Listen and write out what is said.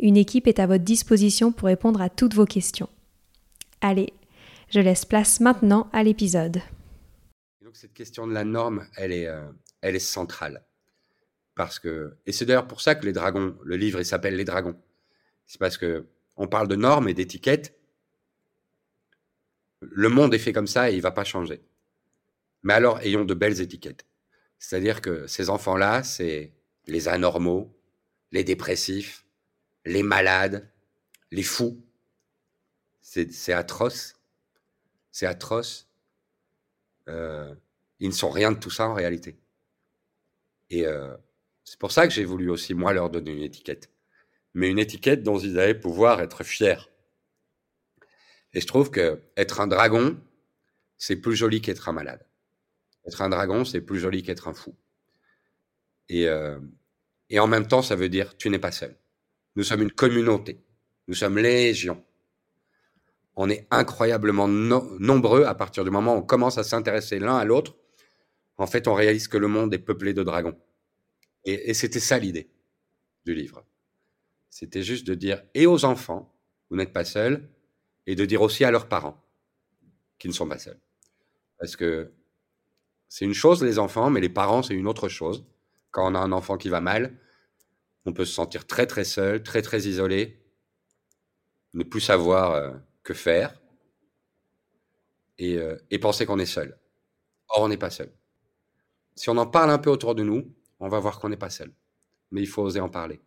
Une équipe est à votre disposition pour répondre à toutes vos questions. Allez, je laisse place maintenant à l'épisode. Donc cette question de la norme, elle est, euh, elle est centrale. Parce que, et c'est d'ailleurs pour ça que les dragons, le livre, s'appelle Les dragons. C'est parce que on parle de normes et d'étiquettes. Le monde est fait comme ça et il va pas changer. Mais alors, ayons de belles étiquettes. C'est-à-dire que ces enfants-là, c'est les anormaux, les dépressifs, les malades, les fous. C'est atroce. C'est atroce. Euh, ils ne sont rien de tout ça en réalité. Et euh, c'est pour ça que j'ai voulu aussi, moi, leur donner une étiquette. Mais une étiquette dont ils allaient pouvoir être fiers. Et je trouve que être un dragon, c'est plus joli qu'être un malade. Être un dragon, c'est plus joli qu'être un fou. Et, euh, et en même temps, ça veut dire tu n'es pas seul. Nous sommes une communauté. Nous sommes légion. On est incroyablement nombreux à partir du moment où on commence à s'intéresser l'un à l'autre. En fait, on réalise que le monde est peuplé de dragons. Et, c'était ça l'idée du livre. C'était juste de dire et aux enfants, vous n'êtes pas seuls, et de dire aussi à leurs parents qu'ils ne sont pas seuls. Parce que c'est une chose les enfants, mais les parents c'est une autre chose. Quand on a un enfant qui va mal, on peut se sentir très très seul, très très isolé, ne plus savoir euh, que faire euh, et, penser qu'on est seul. Or, on n'est pas seul. Si on en parle un peu autour de nous, on va voir qu'on n'est pas seul. Mais il faut oser en parler.